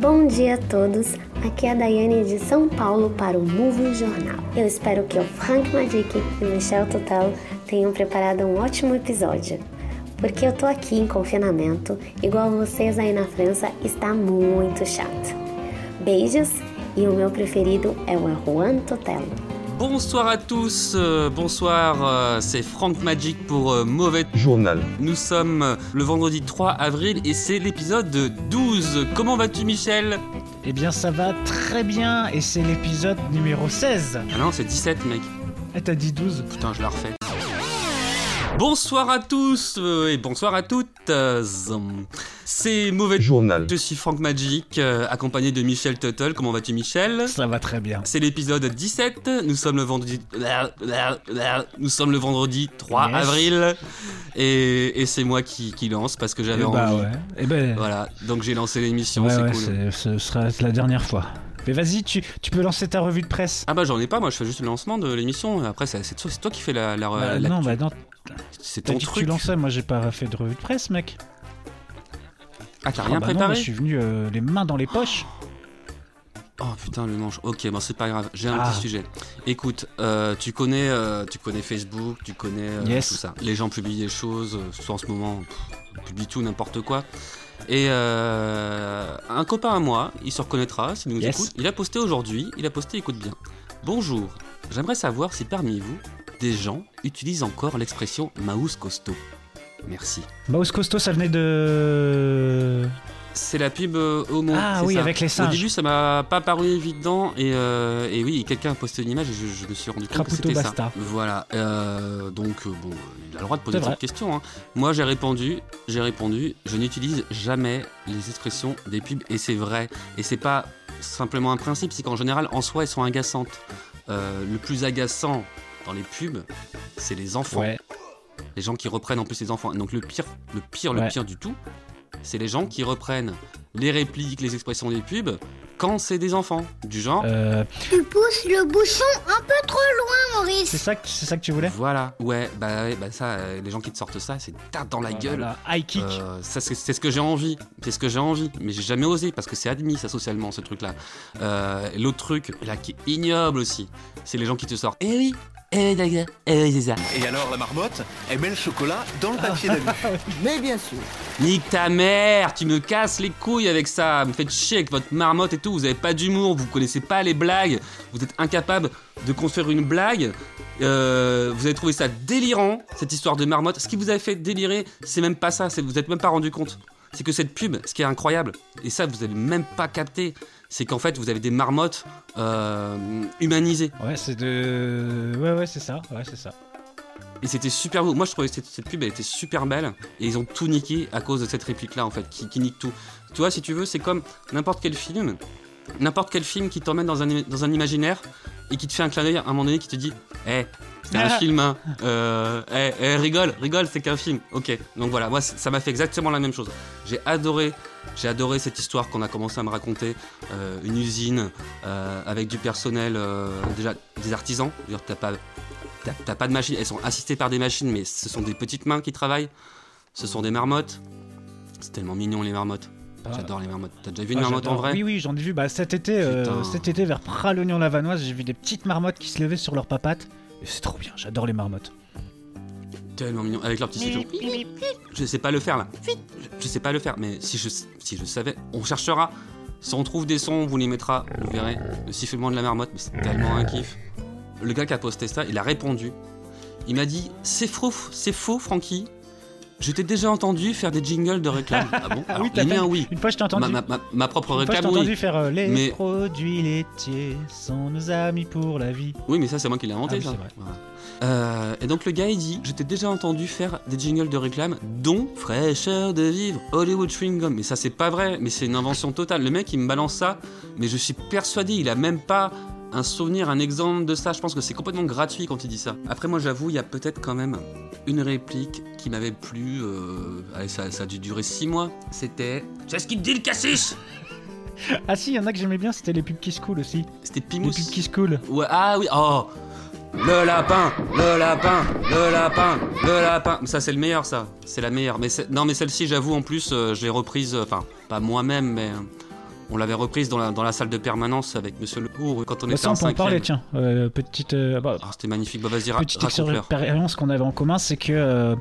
Bom dia a todos, aqui é a Daiane de São Paulo para o Movie Jornal. Eu espero que o Frank Magic e o Michel Tutel tenham preparado um ótimo episódio. Porque eu tô aqui em confinamento, igual vocês aí na França, está muito chato. Beijos e o meu preferido é o Juan Tutel. Bonsoir à tous, euh, bonsoir, euh, c'est Frank Magic pour euh, Mauvais. Journal. Nous sommes le vendredi 3 avril et c'est l'épisode 12. Comment vas-tu Michel? Eh bien, ça va très bien et c'est l'épisode numéro 16. Ah non, c'est 17 mec. Eh, t'as dit 12 Putain, je la refais. Bonsoir à tous euh, et bonsoir à toutes. euh, C'est Mauvais. Journal. Je suis Frank Magic, euh, accompagné de Michel Tuttle. Comment vas-tu Michel Ça va très bien. C'est l'épisode 17. Nous sommes le vendredi. Nous sommes le vendredi 3 Yes. avril. Et, et c'est moi qui, qui lance parce que j'avais Eh bah envie. ouais. Eh ben, Voilà, donc j'ai lancé l'émission, ouais, c'est ouais, cool. ce sera la dernière fois. Mais vas-y, tu, tu peux lancer ta revue de presse. Ah bah j'en ai pas, moi je fais juste le lancement de l'émission. Après c'est toi, toi qui fais la. la, Bah, la- non, bah non, c'est ton dit que truc. tu lançais, moi j'ai pas fait de revue de presse, mec. Ah t'as Ah rien bah non, préparé moi, je suis venu euh, les mains dans les poches. Oh putain le manche. Ok, bon c'est pas grave. J'ai un Ah. petit sujet. Écoute, euh, tu connais, euh, tu connais Facebook, tu connais euh, Yes. tout ça. Les gens publient des choses, surtout en ce moment, pff, publient tout n'importe quoi. Et euh, un copain à moi, il se reconnaîtra s'il nous Yes. écoute. Il a posté aujourd'hui, il a posté, écoute bien. Bonjour, j'aimerais savoir si parmi vous, des gens utilisent encore l'expression Maus costaud. Merci. Mouse Costo, ça venait de. C'est la pub euh, Homo. Ah oui, ça. avec les Au singes. début, ça m'a pas paru évident et, euh, et oui, quelqu'un a posté une image et je, je me suis rendu compte Craputo que c'était ça. Voilà. euh, donc euh, bon, il a le droit de poser cette question. hein. Moi, j'ai répondu, j'ai répondu, je n'utilise jamais les expressions des pubs et c'est vrai. Et c'est pas simplement un principe, c'est qu'en général, en soi, elles sont agaçantes. Le plus agaçant dans les pubs, c'est les enfants Ouais. les gens qui reprennent en plus les enfants. Donc le pire, le pire, le pire du tout, c'est les gens qui reprennent les répliques, les expressions des pubs quand c'est des enfants. Du genre, Euh, Tu pousses le bouchon un peu trop loin, Maurice. c'est ça, que- c'est ça que tu voulais? Voilà, ouais, bah, ouais, bah ça, euh, les gens qui te sortent ça, c'est tarte dans la gueule. Voilà, high kick. Euh, ça c'est c'est ce que j'ai envie, c'est ce que j'ai envie, mais j'ai jamais osé parce que c'est admis ça socialement ce truc là. et L'autre truc là qui est ignoble aussi, c'est les gens qui te sortent. Eh oui, eh eh. Et alors la marmotte, elle met le chocolat dans le papier d'alu. Mais bien sûr. Nique ta mère, tu me casses les couilles avec ça, me faites chier avec votre marmotte et tout, vous avez pas d'humour, vous connaissez pas les blagues, vous êtes incapable de construire une blague, Euh, vous avez trouvé ça délirant, cette histoire de marmotte. Ce qui vous a fait délirer, c'est même pas ça, c'est- vous êtes même pas rendu compte. C'est que cette pub, ce qui est incroyable, et ça vous avez même pas capté, c'est qu'en fait vous avez des marmottes euh, humanisées. Ouais, c'est de. Ouais, ouais, c'est ça. Ouais, c'est ça. Et c'était super beau. Moi, je trouvais que cette, cette pub, elle était super belle. Et ils ont tout niqué à cause de cette réplique-là, en fait, qui, qui nique tout. Tu vois, si tu veux, c'est comme n'importe quel film. N'importe quel film qui t'emmène dans un, dans un imaginaire et qui te fait un clin d'œil à un moment donné qui te dit Eh, c'est un film, hein. Euh, eh, eh, rigole, rigole, c'est qu'un film. Ok. Donc voilà, moi, ça m'a fait exactement la même chose. J'ai adoré. J'ai adoré cette histoire qu'on a commencé à me raconter. Euh, une usine euh, avec du personnel, euh, déjà des artisans. T'as pas t'as pas de machine, elles sont assistées par des machines, mais ce sont des petites mains qui travaillent. Ce sont des marmottes. C'est tellement mignon les marmottes. Ah. J'adore les marmottes. T'as déjà vu une Ah, marmotte en vrai Oui, oui, j'en ai vu. Bah, cet été, euh, cet été vers Pralognon-Lavanoise, j'ai vu des petites marmottes qui se levaient sur leurs papates. Et c'est trop bien, j'adore les marmottes. Tellement mignon. Avec leur petit sifflement. Je sais pas le faire là. Je, je sais pas le faire, mais si je, si je savais, on cherchera. Si on trouve des sons, on vous les mettra. Vous verrez. Le sifflement de la marmotte, mais c'est tellement un kiff. Le gars qui a posté ça, il a répondu. Il m'a dit C'est faux, c'est faux, Francky. Je t'ai déjà entendu faire des jingles de réclame. Ah bon Alors, oui, t'as Les miens, même- oui. Une fois, je t'ai entendu. Ma, ma- ma- ma propre une fois, je t'ai entendu faire euh, les Mais- produits laitiers sont nos amis pour la vie. Oui, mais ça, c'est moi qui l'ai inventé, Ah oui, ça. c'est vrai. Voilà. Euh, et donc, le gars, il dit Je t'ai déjà entendu faire des jingles de réclame, dont Fraîcheur de vivre, Hollywood Chewing Gum. Mais ça, c'est pas vrai, mais c'est une invention totale. Le mec, il me balance ça, mais je suis persuadé, il a même pas un souvenir, un exemple de ça. Je pense que c'est complètement gratuit quand il dit ça. Après, moi, j'avoue, il y a peut-être quand même une réplique qui m'avait plu. euh, allez, ça, ça a dû durer 6 mois. C'était C'est ce qu'il te dit le cassis Ah si, il y en a que j'aimais bien, c'était les pubs Kiss Cool aussi. C'était Les Pimous. pubs Kiss Cool. Ouais, ah oui, oh Le lapin, le lapin, le lapin, le lapin. Ça, c'est le meilleur, ça. C'est la meilleure. Mais non, mais celle-ci, j'avoue, en plus, euh, je l'ai reprise, euh, enfin, pas moi-même, mais euh, on l'avait reprise dans la, dans la salle de permanence avec Monsieur Le Pour quand on Bah, était ça, en on peut en parler, tiens. Euh, petite, euh, bah, Ah, c'était magnifique. Bah, vas-y, petite expérience qu'on avait en commun, c'est que euh,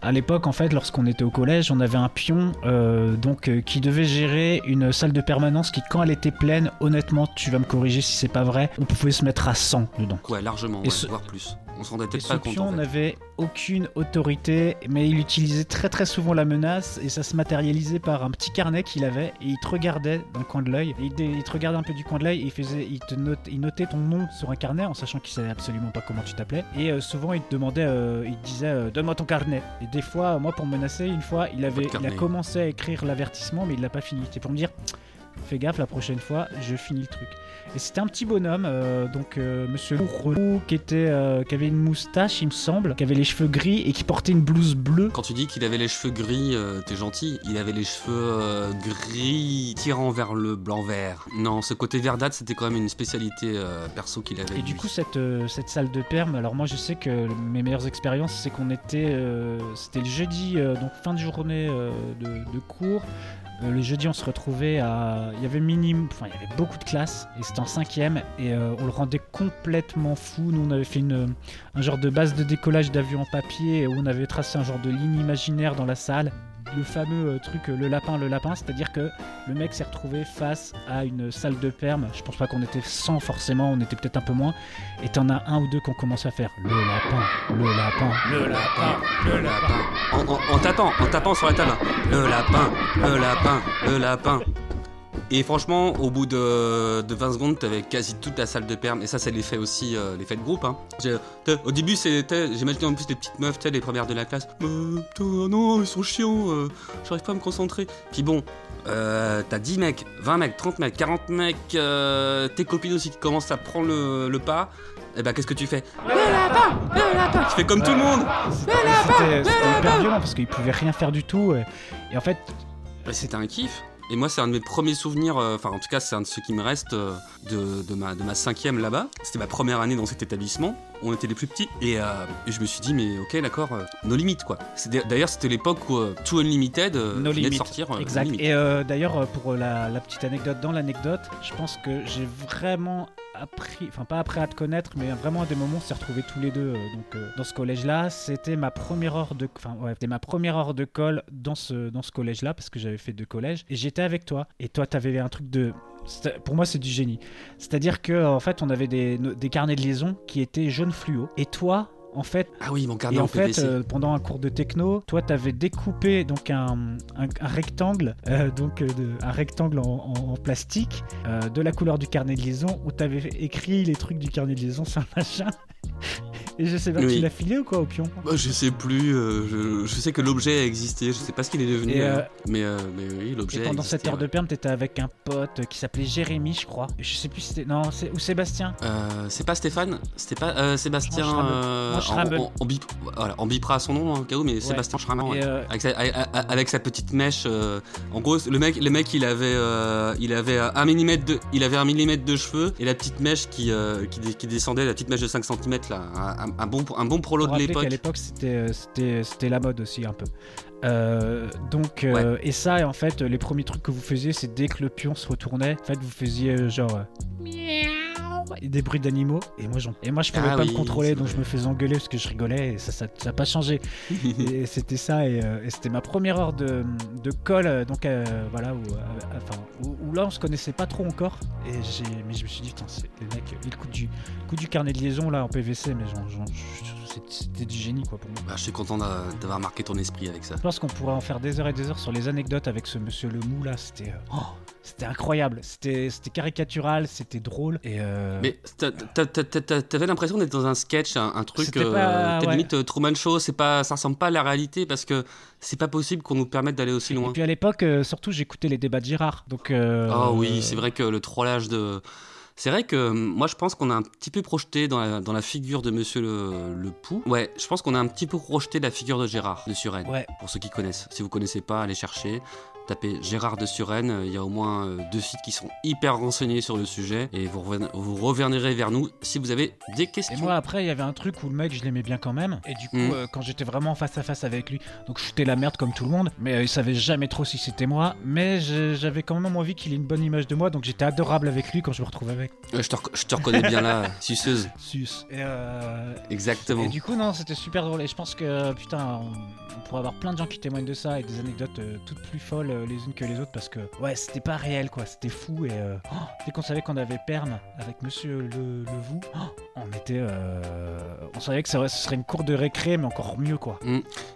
à l'époque, en fait, lorsqu'on était au collège, on avait un pion euh, donc euh, qui devait gérer une salle de permanence qui, quand elle était pleine, honnêtement, tu vas me corriger si c'est pas vrai, on pouvait se mettre à 100 dedans. Ouais, largement, Et ouais, ce- voire plus. On s'en rendait Et peut-être ce pas compte. pion en fait. n'avait aucune autorité, mais il utilisait très très souvent la menace et ça se matérialisait par un petit carnet qu'il avait et il te regardait le coin de l'œil. Il, te regardait un peu du coin de l'œil et il, faisait, il, te note, il notait ton nom sur un carnet en sachant qu'il savait absolument pas comment tu t'appelais. Et euh, souvent il te demandait, euh, il te disait euh, donne-moi ton carnet. Et des fois, moi pour me menacer, une fois il, avait, il a commencé à écrire l'avertissement mais il l'a pas fini. C'était pour me dire fais gaffe la prochaine fois, je finis le truc. Et c'était un petit bonhomme, euh, donc euh, Monsieur qui était, euh, qui avait une moustache, il me semble, qui avait les cheveux gris et qui portait une blouse bleue. Quand tu dis qu'il avait les cheveux gris, t'es gentil. Il avait les cheveux gris tirant vers le blanc vert. Non, ce côté verdâtre, c'était quand même une spécialité perso qu'il avait. Et du lui. coup, cette, cette salle de perme, alors moi je sais que mes meilleures expériences, c'est qu'on était. C'était le jeudi, donc fin de journée de, de cours. Le jeudi, on se retrouvait à. Il y avait minimum. Enfin, il y avait beaucoup de classes, et c'était en cinquième, et euh, on le rendait complètement fou. Nous, on avait fait une, un genre de base de décollage d'avion en papier, où on avait tracé un genre de ligne imaginaire dans la salle. Le fameux euh, truc, euh, le lapin, le lapin, c'est-à-dire que le mec s'est retrouvé face à une salle de perme. Je pense pas qu'on était 100 forcément, on était peut-être un peu moins. Et t'en as un ou deux qui ont commencé à faire le lapin, le lapin, le lapin, le lapin. En, en- en tapant, en tapant sur la table. Le lapin, le lapin, le lapin. Et franchement, au bout de, de 20 secondes, t'avais quasi toute la salle de perme. Et ça, c'est l'effet aussi, euh, l'effet de groupe. Hein. Au début, c'était, j'imaginais en plus les petites meufs, les premières de la classe. Euh, putain, non, ils sont chiants, euh, j'arrive pas à me concentrer. Puis bon, euh, t'as 10 mecs, 20 mecs, 30 mecs, 40 mecs, euh, tes copines aussi qui commencent à prendre le, le pas. Et bah, qu'est-ce que tu fais? Le lapin, le lapin. Tu fais comme tout le monde. C'était c'était- c'était hyper violent parce qu'ils pouvaient rien faire du tout. Et, et en fait, Bah, C'était un kiff. Et moi, c'est un de mes premiers souvenirs, euh, enfin, en tout cas, c'est un de ceux qui me restent euh, de, de ma, de ma cinquième là-bas. C'était ma première année dans cet établissement. On était les plus petits. Et, euh, et je me suis dit, mais ok, d'accord, nos limites, quoi. D'ailleurs, c'était l'époque où euh, Too Unlimited No venait de sortir. No exact. Et d'ailleurs, pour la, la petite anecdote, dans l'anecdote, je pense que j'ai vraiment appris, enfin pas appris à te connaître, mais vraiment à des moments, on s'est retrouvés tous les deux euh, donc, euh, dans ce collège-là. C'était ma première heure de, enfin ouais, c'était ma première heure de colle dans ce, dans ce collège-là parce que j'avais fait deux collèges et j'étais avec toi. Et toi, t'avais un truc de pour moi, c'est du génie. C'est-à-dire que en fait, on avait des, des carnets de liaison qui étaient jaune fluo. Et toi, en fait, Ah oui, mon carnet et en en fait, PVC. euh, pendant un cours de techno, toi, t'avais découpé donc un, un- un rectangle, euh, donc euh, de- un rectangle en, en- en plastique euh, de la couleur du carnet de liaison où t'avais écrit les trucs du carnet de liaison sur un machin. Et je sais pas, Oui. tu l'as filé ou quoi au pion Bah, je sais plus, euh, je, je sais que l'objet a existé, je sais pas ce qu'il est devenu, Et, euh, mais, euh, mais oui, l'objet Et pendant existé, cette heure ouais. de perme, t'étais avec un pote qui s'appelait Jérémy, je crois. Je sais plus si c'était. Non, c'est... ou Sébastien. C'est pas Stéphane, c'était pas Sébastien. On, on- bip- voilà, on bipera son nom hein, au cas où, mais Sébastien Schrammel. ouais. Avec, sa, avec- avec sa petite mèche. en gros, le mec, le mec, il avait, il avait un millimètre de, il avait un millimètre de cheveux et la petite mèche qui, qui, descendait, la petite mèche de 5 cm là, un, un- un bon, un bon prolo de l'époque. qu'à l'époque, c'était, euh, c'était, la mode aussi un peu. Euh, donc, euh, et ça, en fait, les premiers trucs que vous faisiez, c'est dès que le pion se retournait, en fait, vous faisiez euh, genre. Des bruits d'animaux et moi et moi je pouvais Ah pas oui, me contrôler donc vrai. je me faisais engueuler parce que je rigolais et ça ça ça a pas changé et c'était ça et, euh, et c'était ma première heure de, de colle euh, donc euh, voilà où, euh, enfin où, où là on se connaissait pas trop encore et j'ai mais je me suis dit putain c'est le mec le coup du le coup du carnet de liaison là en PVC mais c'était du génie quoi pour moi Bah, je suis content d'a- d'avoir marqué ton esprit avec ça. je pense qu'on pourrait en faire des heures et des heures sur les anecdotes avec ce monsieur Lemou là c'était oh, c'était incroyable c'était caricatural c'était drôle et euh, Mais t'a- t'a- t'a- t'a- t'avais l'impression d'être dans un sketch, un, un truc, euh, pas- ouais. limite euh, Truman Show, c'est pas, ça ressemble pas à la réalité parce que c'est pas possible qu'on nous permette d'aller aussi Et loin. puis à l'époque, euh, surtout, j'écoutais les débats de Girard. Donc, euh, Ah oui, c'est vrai que le trollage de, C'est vrai que moi je pense qu'on a un petit peu projeté dans la, dans la figure de Monsieur le, le Pou. Ouais, je pense qu'on a un petit peu projeté la figure de Gérard de Suresnes. Ouais. Pour ceux qui connaissent. Si vous connaissez pas, allez chercher. Tapez Gérard de Suresnes, euh, il y a au moins euh, deux sites qui sont hyper renseignés sur le sujet et vous, reven- vous reviendrez vers nous si vous avez des Et questions. moi après il y avait un truc où le mec je l'aimais bien quand même et du coup Mm. euh, quand j'étais vraiment face à face avec lui donc j'étais la merde comme tout le monde mais euh, il savait jamais trop si c'était moi mais je- j'avais quand même envie qu'il ait une bonne image de moi donc j'étais adorable avec lui quand je me retrouvais avec Ouais, je, te rec- je te reconnais bien là, suceuse. Et, euh, Exactement. et du coup non c'était super drôle et je pense que putain on, on pourrait avoir plein de gens qui témoignent de ça et des anecdotes euh, toutes plus folles euh, les unes que les autres parce que ouais c'était pas réel quoi c'était fou et euh, oh, dès qu'on savait qu'on avait perme avec Monsieur le, le Vous oh, on était euh, on savait que ça, ce serait une cour de récré mais encore mieux quoi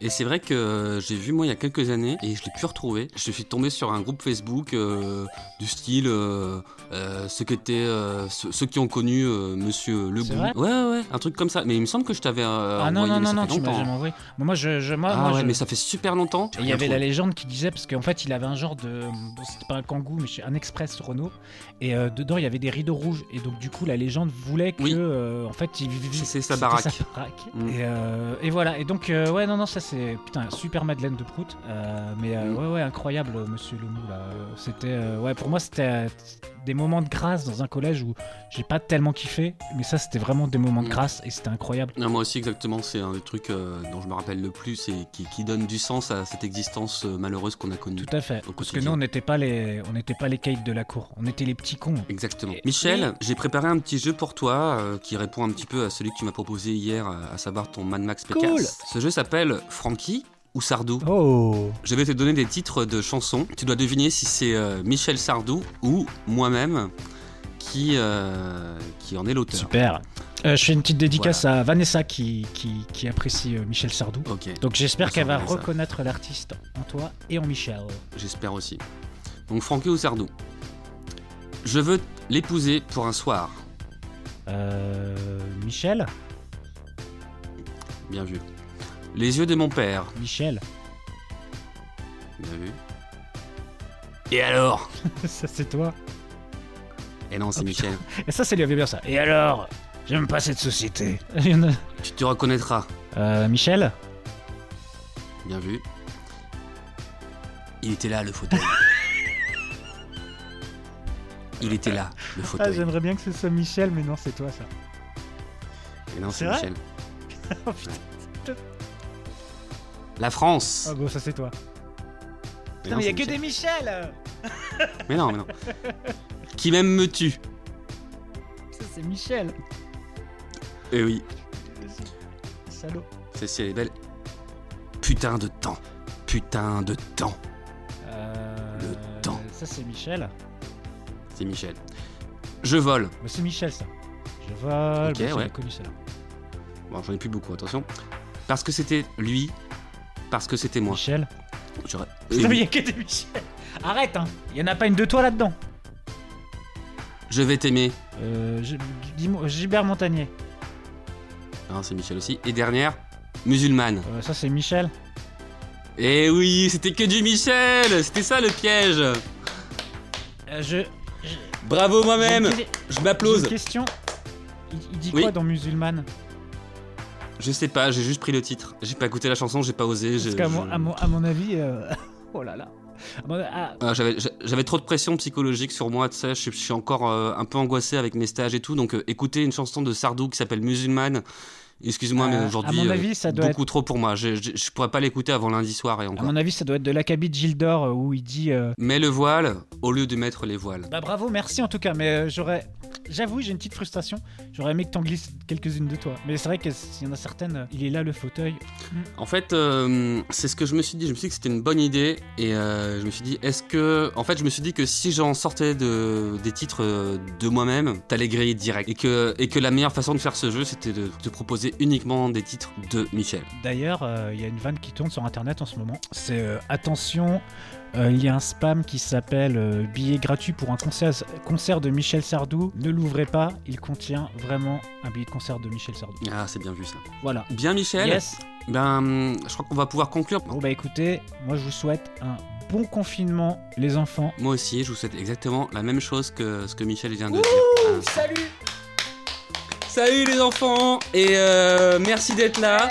Et c'est vrai que j'ai vu moi il y a quelques années et je l'ai pu retrouver. Je suis tombé sur un groupe Facebook euh, du style ceux, qui étaient, ceux, ceux qui ont connu Monsieur Legout. vrai Ouais, ouais, un truc comme ça. Mais il me semble que je t'avais ah non non non non tu m'as envoyé moi, je, je moi, Ah moi, ouais, je- mais ça fait super longtemps. Il y avait la légende qui disait, parce qu'en fait il avait un genre de. bon, c'était pas un kangou, mais un express Renault. Et euh, dedans il y avait des rideaux rouges. Et donc du coup la légende voulait que. Oui. euh, en fait il vivait. C'est- sa baraque. sa baraque. Mm. Et, euh, et voilà. Et donc, ouais, non, non, ça c'est. Putain, super Madeleine de Prout. Mais Mm. ouais, ouais, incroyable, monsieur Lemou là. C'était. ouais, pour moi c'était des moments de grâce dans un collège où j'ai pas tellement kiffé. Mais ça c'était vraiment des moments de Mm. grâce et c'était incroyable. Non, moi aussi exactement, c'est un des trucs euh, dont je me rappelle le plus et qui, qui donne du sens à cette existence euh, malheureuse qu'on a connue. Tout à fait. Parce que nous on n'était pas les. On n'était pas les caïds de la cour. On était les petits cons. Exactement. Et- Michel, j'ai préparé un petit jeu pour toi euh, qui répond un petit peu à celui que tu m'as proposé hier, euh, à savoir ton Mad Max Pécasse. Cool. Ce jeu s'appelle Frankie ou Sardou. Oh Je vais te donner des titres de chansons. Tu dois deviner si c'est euh, Michel Sardou ou moi-même qui, euh, qui en est l'auteur. Super. Euh, je fais une petite dédicace à Vanessa qui, qui, qui apprécie euh, Michel Sardou. Donc j'espère qu'elle va Vanessa. reconnaître l'artiste en toi et en Michel. j'espère aussi. Donc Frankie ou Sardou? Je veux l'épouser pour un soir. Euh, Michel? Bien vu. Les yeux de mon père. Michel? Bien vu. Et alors? Ça c'est toi. Et non, c'est Oh, Michel. Et ça c'est lui avait bien ça. Et alors? J'aime pas cette société. Il y en a- Tu te reconnaîtras. Euh, Michel Bien vu. Il était là, le fauteuil. Il était là, le Ah fauteuil. j'aimerais bien que ce soit Michel mais non c'est toi ça. Et non, C'est c'est vrai Michel. Oh, putain. La France. Ah bon ça c'est toi. Mais Putain non, mais il y a c'est que Michel. des Michel Mais non, mais non. Qui même me tue. Ça c'est Michel. Eh oui, Salaud. elle est belle. Putain de temps. Putain de temps. Euh, Le temps. Ça c'est Michel. C'est Michel. Je vole. Bah, c'est Michel ça. Je vole. Ok, bah, ouais. Connu ça. Bon, j'en ai plus beaucoup, attention. Parce que c'était lui. Parce que c'était moi. Michel. J'aurais- Putain, mais y a que des Michel. Arrête, hein. Il y en a pas une de toi là-dedans. Je vais t'aimer. Euh, Gilbert Montagnier. Non, c'est Michel aussi. Et dernière, musulmane. Euh, ça, c'est Michel. Eh oui, c'était que du Michel C'était ça le piège Euh, je. Bravo moi-même Je m'applause une question. Il, il dit Oui. quoi dans Musulmane? Je sais pas, j'ai juste pris le titre. J'ai pas écouté la chanson, j'ai pas osé. Parce qu'à je- mon, à mon avis. euh, oh là là. À mon- ah, Ah, J'avais j'a- j'avais trop de pression psychologique sur moi, tu sais, je, suis- je suis encore euh, un peu angoissé avec mes stages et tout, donc euh, écouter une chanson de Sardou qui s'appelle Musulmane, excuse-moi, Euh, mais à aujourd'hui, mon euh, beaucoup trop pour moi. Je, je, je pourrais pas l'écouter avant lundi soir et à encore. mon avis, ça doit être de l'acabit de Gildor euh, où il dit. euh, Mets le voile au lieu de mettre les voiles. Bah bravo, merci en tout cas, mais euh, j'aurais. J'avoue, j'ai une petite frustration. J'aurais aimé que t'en glisses quelques-unes de toi. Mais c'est vrai qu'il y en a certaines. euh, Il est là le fauteuil. En fait, euh, c'est ce que je me suis dit. Je me suis dit que c'était une bonne idée et euh, je me suis dit, est-ce que. En fait, je me suis dit que si j'en sortais de, des titres de moi-même, t'allais griller direct. Et que, et que la meilleure façon de faire ce jeu, c'était de te proposer uniquement des titres de Michel. D'ailleurs, euh, il y a une vanne qui tourne sur internet en ce moment. C'est attention, euh, il y a un spam qui s'appelle euh, billet gratuit pour un concert, concert de Michel Sardou. Ne l'ouvrez pas, il contient vraiment un billet de concert de Michel Sardou. Ah, c'est bien vu ça. Voilà. Bien, Michel Yes. Ben, je crois qu'on va pouvoir conclure. Bon bah écoutez, moi je vous souhaite un bon confinement, les enfants. Moi aussi, je vous souhaite exactement la même chose que ce que Michel vient de dire. Voilà. Salut Salut les enfants et euh, merci d'être là.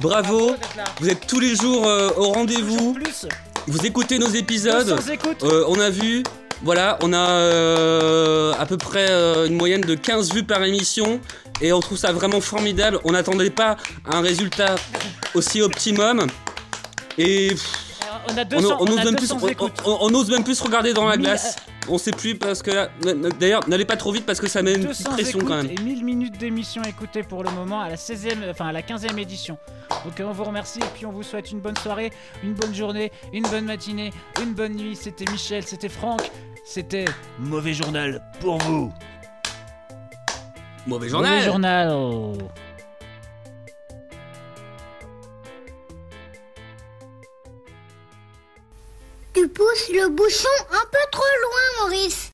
Bravo. Vous êtes tous les jours euh, au rendez-vous. Plus, Vous écoutez nos épisodes. 200 écoutes. Euh, on a vu, voilà, on a euh, à peu près euh, une moyenne de 15 vues par émission et on trouve ça vraiment formidable. On n'attendait pas un résultat aussi optimum et pff, on a on, 200, on on ose a même plus, 200 on- écoutes. on- on ose même plus se regarder dans la glace. On sait plus parce que d'ailleurs n'allez pas trop vite parce que ça met une petite 200 pression quand même. et 1000 minutes d'émission écoutées pour le moment à la 16e, enfin à la 15e édition. Donc euh, on vous remercie et puis on vous souhaite une bonne soirée, une bonne journée, une bonne matinée, une bonne nuit. C'était Michel, c'était Franck, c'était Mauvais Journal pour vous. Mauvais Mauvais journal. Journal. Tu pousses le bouchon un peu trop loin, Maurice.